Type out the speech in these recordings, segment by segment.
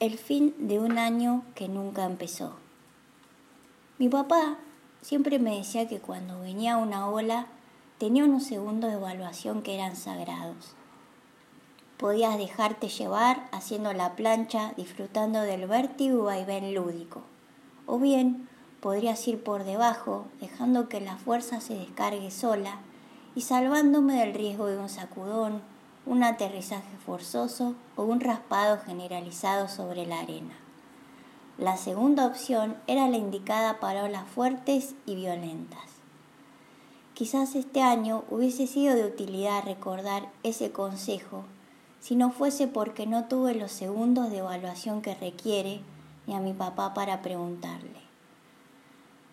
El fin de un año que nunca empezó. Mi papá siempre me decía que cuando venía una ola tenía unos segundos de evaluación que eran sagrados. Podías dejarte llevar haciendo la plancha, disfrutando del vértigo y vaivén lúdico. O bien podrías ir por debajo, dejando que la fuerza se descargue sola y salvándome del riesgo de un sacudón, un aterrizaje forzoso o un raspado generalizado sobre la arena. La segunda opción era la indicada para olas fuertes y violentas. Quizás este año hubiese sido de utilidad recordar ese consejo si no fuese porque no tuve los segundos de evaluación que requiere ni a mi papá para preguntarle.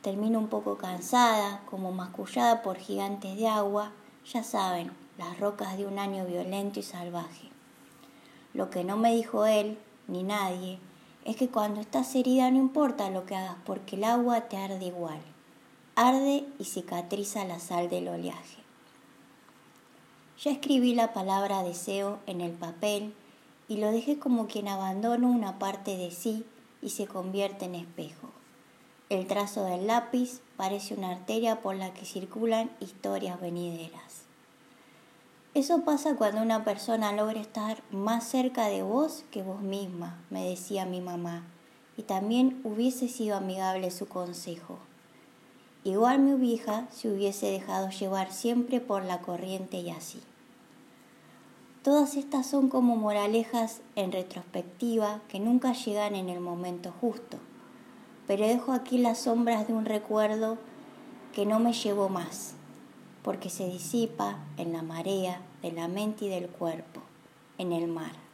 Termino un poco cansada, como mascullada por gigantes de agua, ya saben, las rocas de un año violento y salvaje. Lo que no me dijo él, ni nadie, es que cuando estás herida no importa lo que hagas porque el agua te arde igual. Arde y cicatriza la sal del oleaje. Ya escribí la palabra deseo en el papel y lo dejé como quien abandona una parte de sí y se convierte en espejo. El trazo del lápiz parece una arteria por la que circulan historias venideras. Eso pasa cuando una persona logra estar más cerca de vos que vos misma, me decía mi mamá, y también hubiese sido amigable su consejo. Igual mi vieja se hubiese dejado llevar siempre por la corriente y así. Todas estas son como moralejas en retrospectiva que nunca llegan en el momento justo, pero dejo aquí las sombras de un recuerdo que no me llevó más porque se disipa en la marea de la mente y del cuerpo, en el mar.